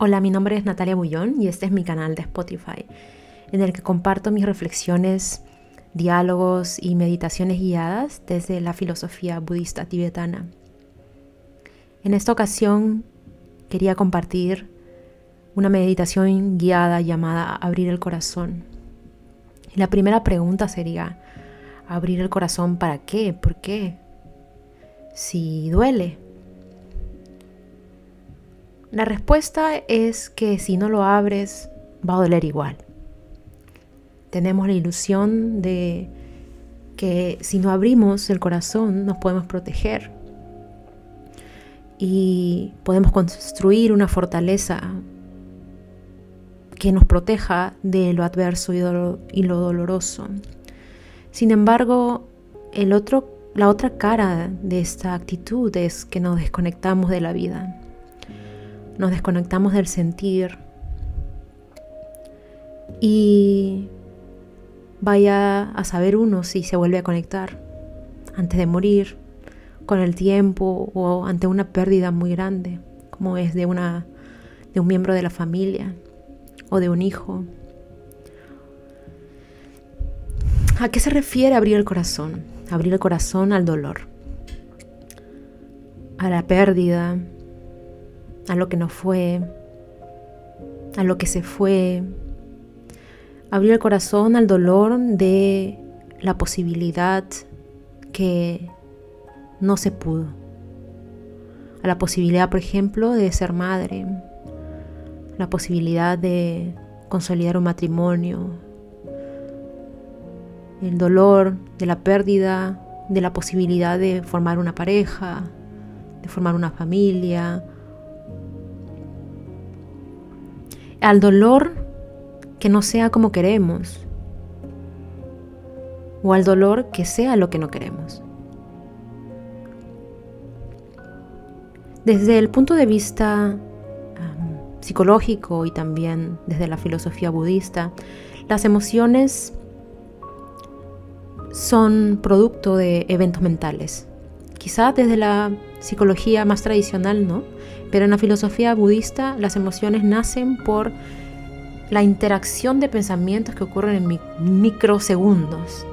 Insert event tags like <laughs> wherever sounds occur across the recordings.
Hola, mi nombre es Natalia Bullón y este es mi canal de Spotify, en el que comparto mis reflexiones, diálogos y meditaciones guiadas desde la filosofía budista tibetana. En esta ocasión quería compartir una meditación guiada llamada Abrir el corazón. la primera pregunta sería, ¿abrir el corazón para qué? ¿Por qué? Si duele, la respuesta es que si no lo abres va a doler igual. Tenemos la ilusión de que si no abrimos el corazón nos podemos proteger y podemos construir una fortaleza que nos proteja de lo adverso y, lo doloroso. Sin embargo, el otro, la otra cara de esta actitud es que nos desconectamos de la vida nos desconectamos del sentir y vaya a saber uno si se vuelve a conectar antes de morir, con el tiempo o ante una pérdida muy grande, como es de, una, de un miembro de la familia o de un hijo. ¿A qué se refiere abrir el corazón? Abrir el corazón al dolor, a la pérdida, a lo que no fue, a lo que se fue. Abrir el corazón al dolor de la posibilidad que no se pudo. A la posibilidad, por ejemplo, de ser madre. La posibilidad de consolidar un matrimonio. El dolor de la pérdida de la posibilidad de formar una pareja, de formar una familia, al dolor que no sea como queremos o al dolor que sea lo que no queremos. Desde el punto de vista psicológico y también desde la filosofía budista, las emociones son producto de eventos mentales. Quizá desde la psicología más tradicional, ¿no? Pero en la filosofía budista las emociones nacen por la interacción de pensamientos que ocurren en microsegundos.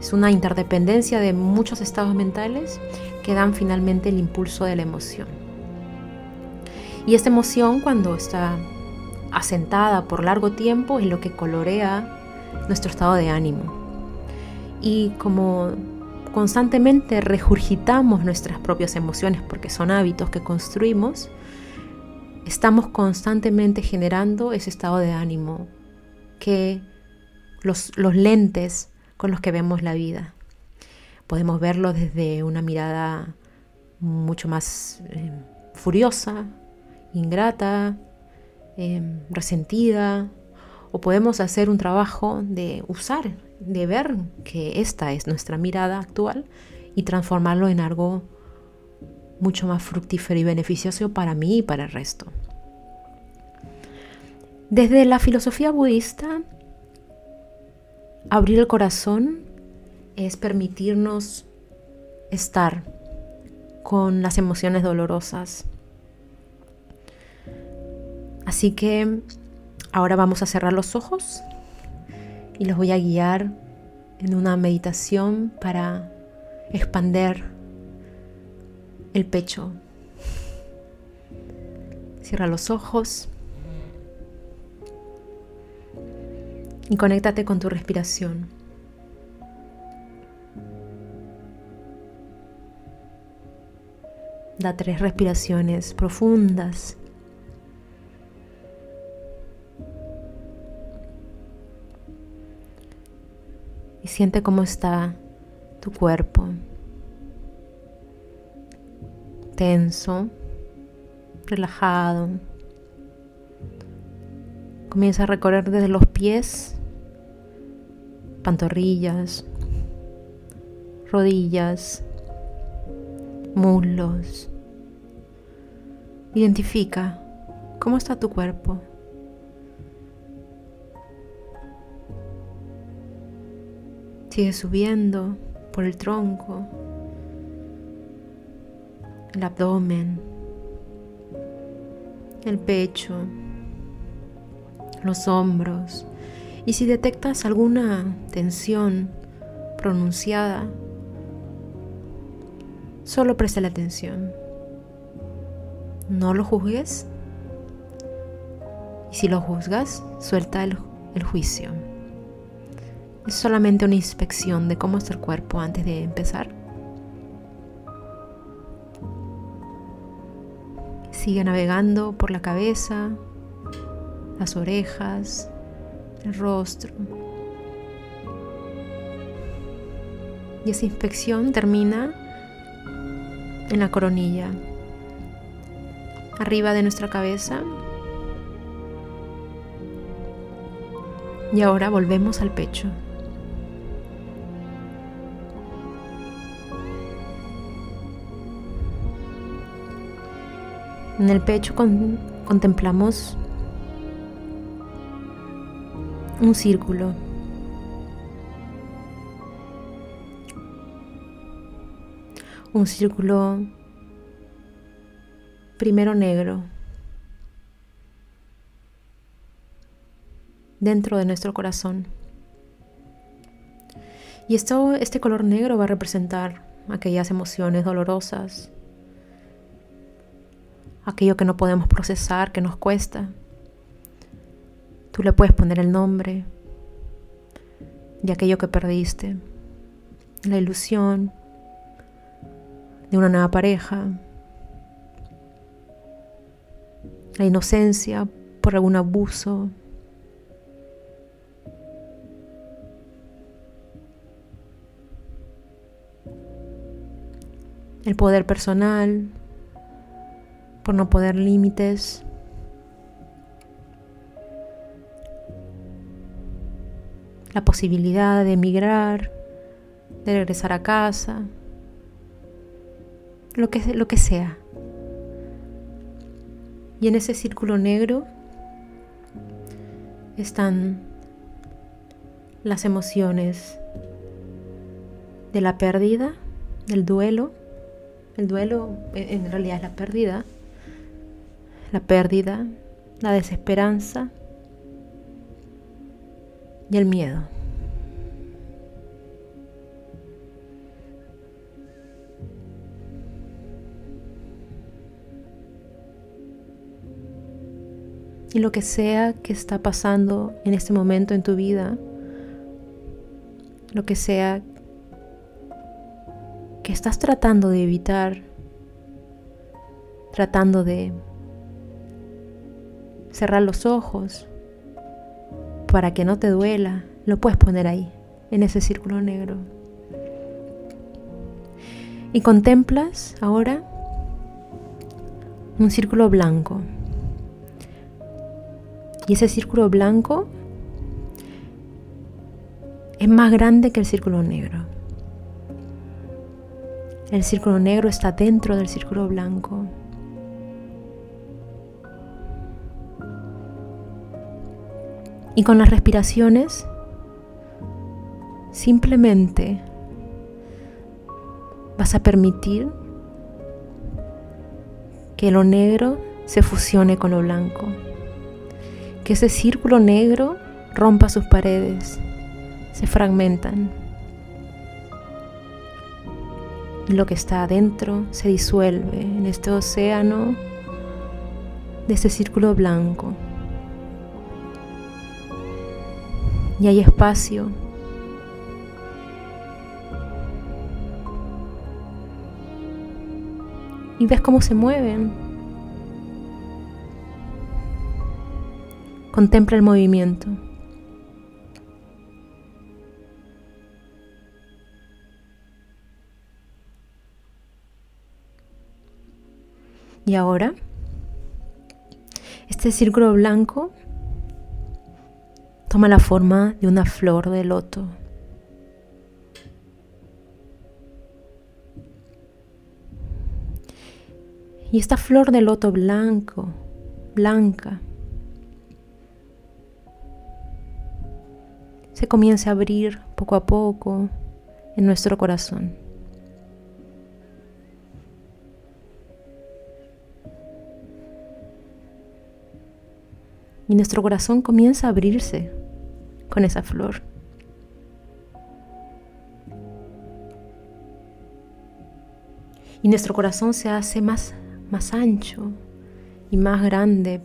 Es una interdependencia de muchos estados mentales que dan finalmente el impulso de la emoción. Y esta emoción cuando está asentada por largo tiempo es lo que colorea nuestro estado de ánimo. Y como constantemente regurgitamos nuestras propias emociones porque son hábitos que construimos, estamos constantemente generando ese estado de ánimo que los, lentes con los que vemos la vida. Podemos verlo desde una mirada mucho más eh, furiosa, ingrata, em, resentida, o podemos hacer un trabajo de usar de ver que esta es nuestra mirada actual y transformarlo en algo mucho más fructífero y beneficioso para mí y para el resto. Desde la filosofía budista, abrir el corazón es permitirnos estar con las emociones dolorosas. Así que ahora vamos a cerrar los ojos y los voy a guiar en una meditación para expander el pecho. Cierra los ojos y conéctate con tu respiración. Da tres respiraciones profundas. Y siente cómo está tu cuerpo. Tenso, relajado. Comienza a recorrer desde los pies, pantorrillas, rodillas, muslos. Identifica cómo está tu cuerpo. Sigue subiendo por el tronco, el abdomen, el pecho, los hombros. Y si detectas alguna tensión pronunciada, solo presta la atención. No lo juzgues. Y si lo juzgas, suelta el, juicio. Es solamente una inspección de cómo está el cuerpo antes de empezar. Sigue navegando por la cabeza, las orejas, el rostro. Y esa inspección termina en la coronilla, arriba de nuestra cabeza. Y ahora volvemos al pecho. En el pecho contemplamos un círculo. Un círculo primero negro dentro de nuestro corazón. Y esto, este color negro va a representar aquellas emociones dolorosas, aquello que no podemos procesar, que nos cuesta. Tú le puedes poner el nombre de aquello que perdiste, la ilusión de una nueva pareja, la inocencia por algún abuso, el poder personal, por no poder límites. La posibilidad de emigrar, de regresar a casa, lo que, lo que sea. Y en ese círculo negro están las emociones de la pérdida, del duelo. El duelo en realidad es la pérdida la pérdida, la desesperanza y el miedo. Y lo que sea que está pasando en este momento en tu vida, lo que sea que estás tratando de evitar, tratando de cerrar los ojos para que no te duela, lo puedes poner ahí, en ese círculo negro. Y contemplas ahora un círculo blanco. Y ese círculo blanco es más grande que el círculo negro. El círculo negro está dentro del círculo blanco. Y con las respiraciones, simplemente vas a permitir que lo negro se fusione con lo blanco, que ese círculo negro rompa sus paredes, se fragmentan. Y lo que está adentro se disuelve en este océano de ese círculo blanco. Y hay espacio. Y ves cómo se mueven. Contempla el movimiento. Y ahora, este círculo blanco toma la forma de una flor de loto. Y esta flor de loto blanco, blanca, se comienza a abrir poco a poco en nuestro corazón. Y nuestro corazón comienza a abrirse con esa flor. Y nuestro corazón se hace más, más ancho y más grande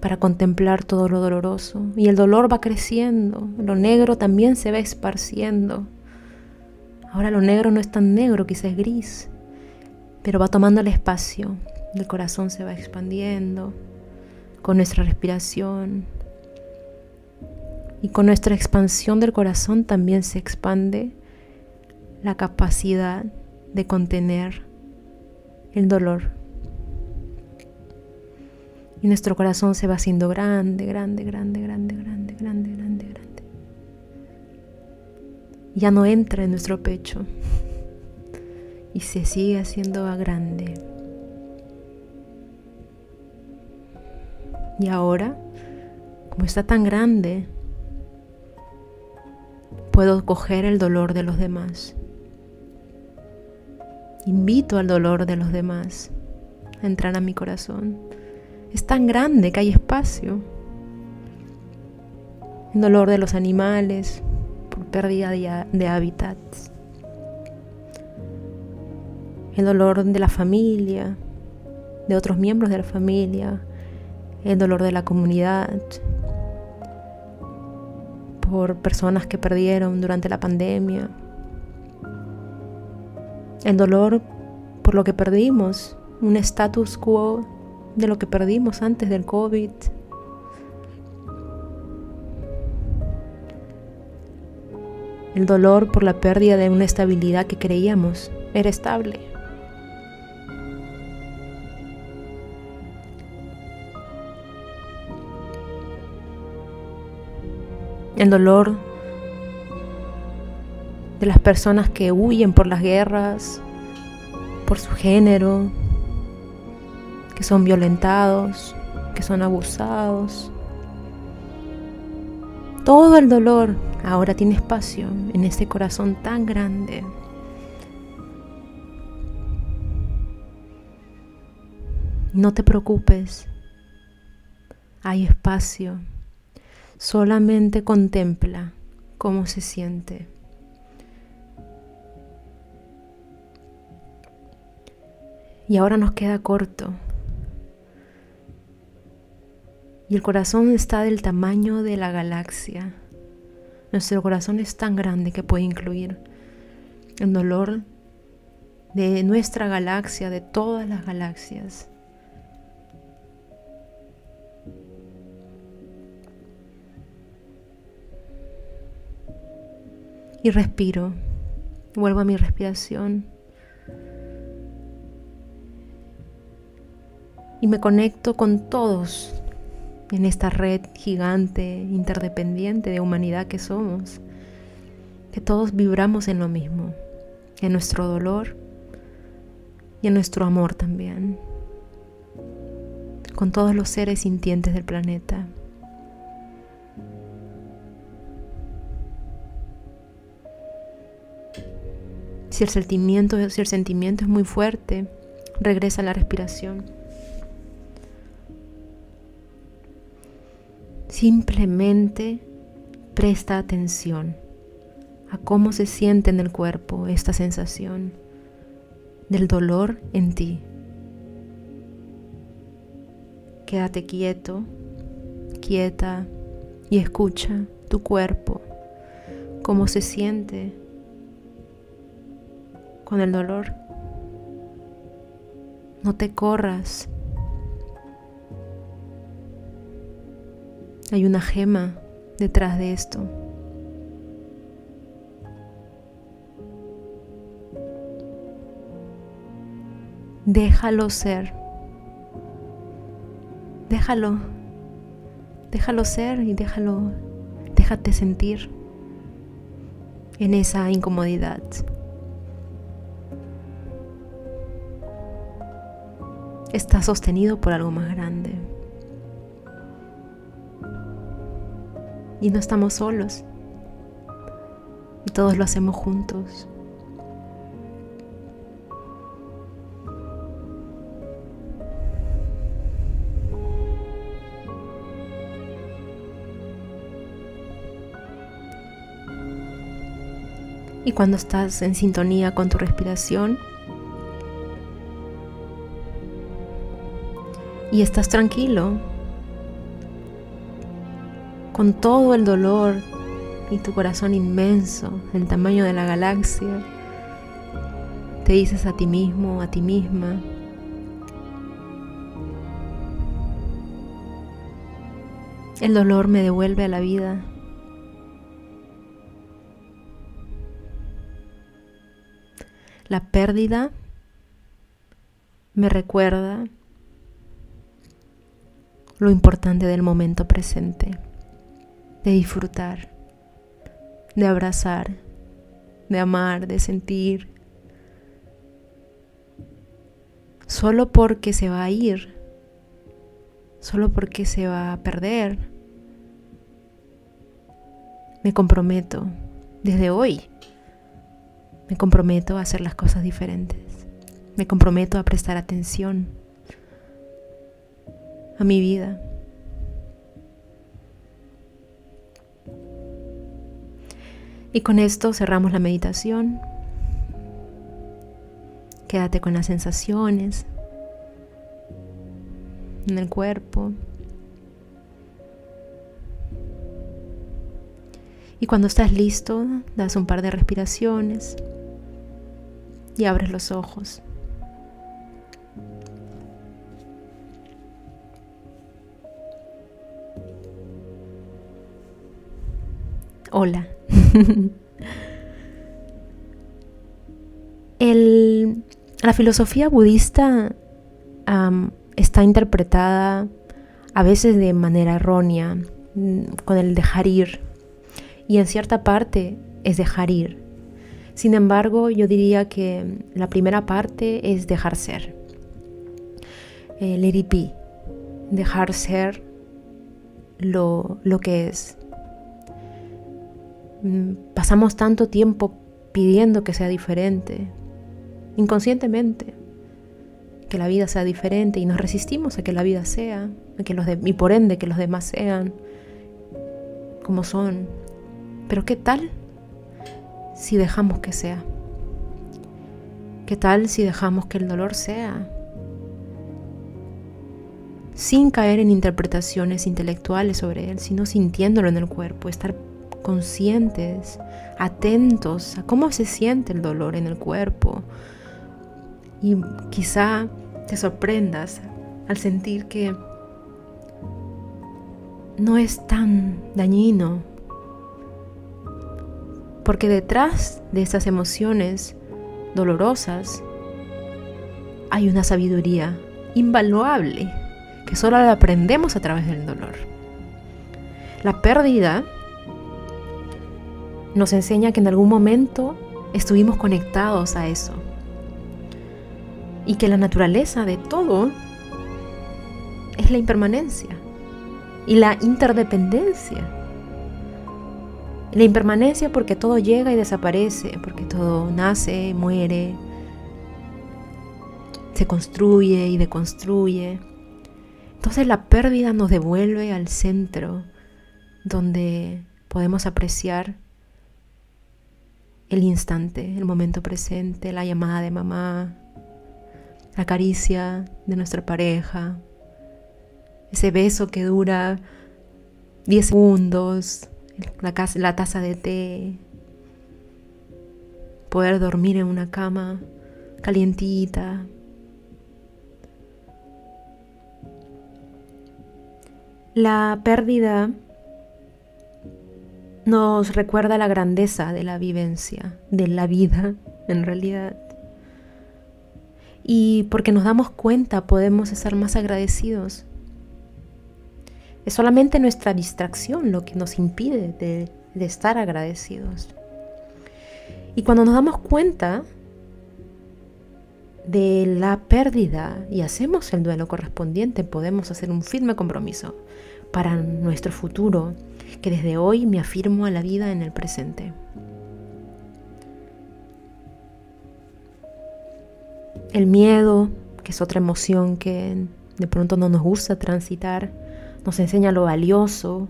para contemplar todo lo doloroso. Y el dolor va creciendo, lo negro también se va esparciendo. Ahora lo negro no es tan negro, quizás es gris, pero va tomando el espacio. El corazón se va expandiendo con nuestra respiración. Y con nuestra expansión del corazón también se expande la capacidad de contener el dolor. Y nuestro corazón se va haciendo grande, grande, grande, grande, grande, grande, grande, grande. Ya no entra en nuestro pecho y se sigue haciendo grande. Y ahora, como está tan grande, puedo coger el dolor de los demás. Invito al dolor de los demás a entrar a mi corazón. Es tan grande que hay espacio. El dolor de los animales por pérdida de, hábitats. El dolor de la familia, de otros miembros de la familia. El dolor de la comunidad. Por personas que perdieron durante la pandemia el dolor por lo que perdimos, un status quo de lo que perdimos antes del COVID. El dolor por la pérdida de una estabilidad que creíamos era estable. El dolor de las personas que huyen por las guerras, por su género, que son violentados, que son abusados. Todo el dolor ahora tiene espacio en este corazón tan grande. No te preocupes, hay espacio. Solamente contempla cómo se siente. Y ahora nos queda corto. Y el corazón está del tamaño de la galaxia. Nuestro corazón es tan grande que puede incluir el dolor de nuestra galaxia, de todas las galaxias. Y respiro. Vuelvo a mi respiración. y me conecto con todos en esta red gigante, interdependiente de humanidad que somos, que todos vibramos en lo mismo, en nuestro dolor y en nuestro amor también, con todos los seres sintientes del planeta. Si el sentimiento, si el sentimiento es muy fuerte, regresa a la respiración. Simplemente presta atención a cómo se siente en el cuerpo esta sensación del dolor en ti. Quédate quieto, quieta y escucha tu cuerpo, cómo se siente con el dolor. No te corras Hay una gema detrás de esto. Déjalo ser. Déjalo. Déjalo ser y déjalo. Déjate sentir en esa incomodidad. está sostenido por algo más grande. Y no estamos solos. Y todos lo hacemos juntos. Y cuando estás en sintonía con tu respiración, y estás tranquilo, con todo el dolor y tu corazón inmenso, el tamaño de la galaxia, te dices a ti mismo, a ti misma, el dolor me devuelve a la vida. La pérdida me recuerda lo importante del momento presente, de disfrutar, de abrazar, de amar, de sentir. Solo porque se va a ir, solo porque se va a perder, me comprometo desde hoy me comprometo a hacer las cosas diferentes. Me comprometo a prestar atención a mi vida. Y con esto cerramos la meditación. Quédate con las sensaciones en el cuerpo. Y cuando estás listo, das un par de respiraciones y abres los ojos. Hola. <laughs> la filosofía budista está interpretada a veces de manera errónea, mm, con el dejar ir, y en cierta parte es dejar ir. Sin embargo, yo diría que la primera parte es dejar ser. El let dejar ser lo, lo que es. Mm, pasamos tanto tiempo pidiendo que sea diferente, inconscientemente, que la vida sea diferente y nos resistimos a que la vida sea, a que los y por ende que los demás sean como son. Pero ¿qué tal si dejamos que sea? ¿Qué tal si dejamos que el dolor sea? Sin caer en interpretaciones intelectuales sobre él, sino sintiéndolo en el cuerpo, estar conscientes, atentos a cómo se siente el dolor en el cuerpo. Y quizá te sorprendas al sentir que no es tan dañino porque detrás de esas emociones dolorosas hay una sabiduría invaluable que solo la aprendemos a través del dolor. La pérdida nos enseña que en algún momento estuvimos conectados a eso y que la naturaleza de todo es la impermanencia y la interdependencia. La impermanencia porque todo llega y desaparece, porque todo nace, muere, se construye y deconstruye. Entonces la pérdida nos devuelve al centro donde podemos apreciar el instante, el momento presente, la llamada de mamá, la caricia de nuestra pareja, ese beso que dura 10 segundos, la, taza de té, poder dormir en una cama calientita. La pérdida nos recuerda la grandeza de la vivencia, de la vida en realidad. Y porque nos damos cuenta podemos estar más agradecidos es solamente nuestra distracción lo que nos impide de, estar agradecidos. Y cuando nos damos cuenta de la pérdida y hacemos el duelo correspondiente, podemos hacer un firme compromiso para nuestro futuro, que desde hoy me afirmo a la vida en el presente. El miedo, que es otra emoción que de pronto no nos gusta transitar, nos enseña lo valioso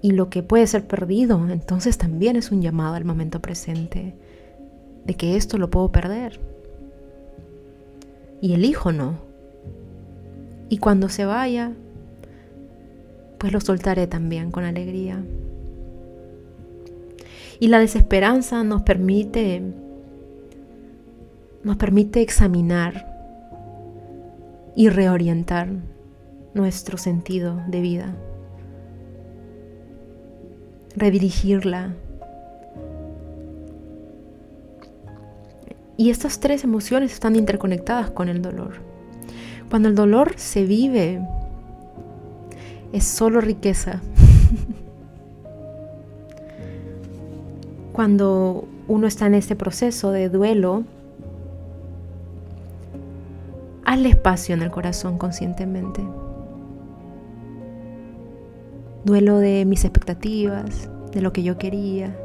y lo que puede ser perdido, entonces también es un llamado al momento presente, de que esto lo puedo perder. Y elijo no. Y cuando se vaya, pues lo soltaré también con alegría. Y la desesperanza nos permite nos permite examinar y reorientar nuestro sentido de vida, redirigirla. Y estas tres emociones están interconectadas con el dolor. Cuando el dolor se vive, es solo riqueza. Cuando uno está en este proceso de duelo, hazle espacio en el corazón conscientemente. Duelo de mis expectativas, de lo que yo quería,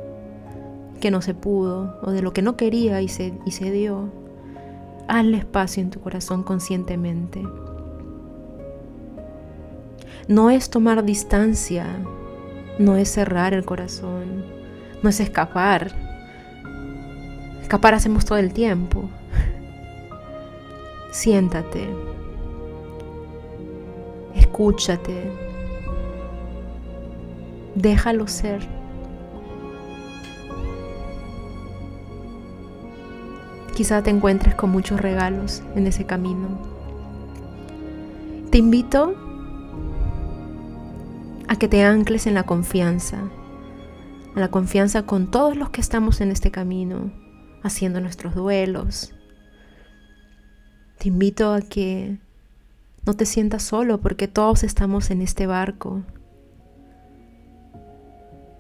que no se pudo, o de lo que no quería y se, y se dio. Hazle espacio en tu corazón conscientemente. No es tomar distancia, no es cerrar el corazón, no es escapar. Escapar hacemos todo el tiempo. Siéntate, escúchate, déjalo ser. Quizá te encuentres con muchos regalos en ese camino. Te invito a que te ancles en la confianza, a la confianza con todos los que estamos en este camino, haciendo nuestros duelos, te invito a que no te sientas solo porque todos estamos en este barco.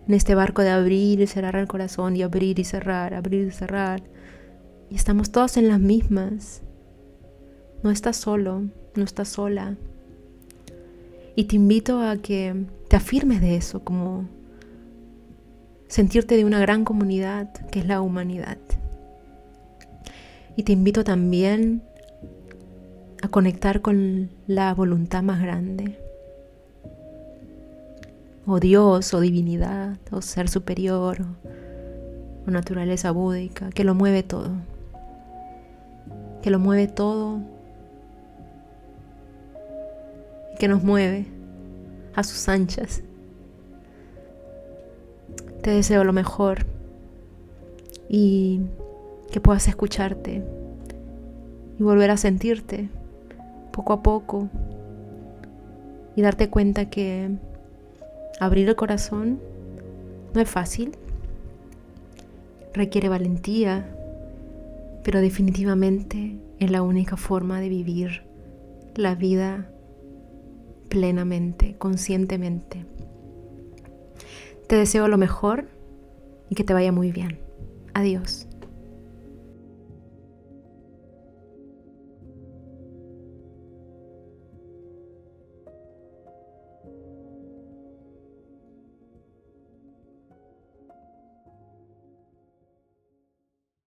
En este barco de abrir y cerrar el corazón y abrir y cerrar, abrir y cerrar. Y estamos todos en las mismas. No estás solo, no estás sola. Y te invito a que te afirmes de eso, como sentirte de una gran comunidad que es la humanidad. Y te invito también a conectar con la voluntad más grande. O Dios, o divinidad, o ser superior, o, naturaleza búdica, que lo mueve todo. Que lo mueve todo. Que nos mueve a sus anchas. Te deseo lo mejor y que puedas escucharte y volver a sentirte poco a poco y darte cuenta que abrir el corazón no es fácil, requiere valentía, pero definitivamente es la única forma de vivir la vida plenamente, conscientemente. Te deseo lo mejor y que te vaya muy bien. Adiós.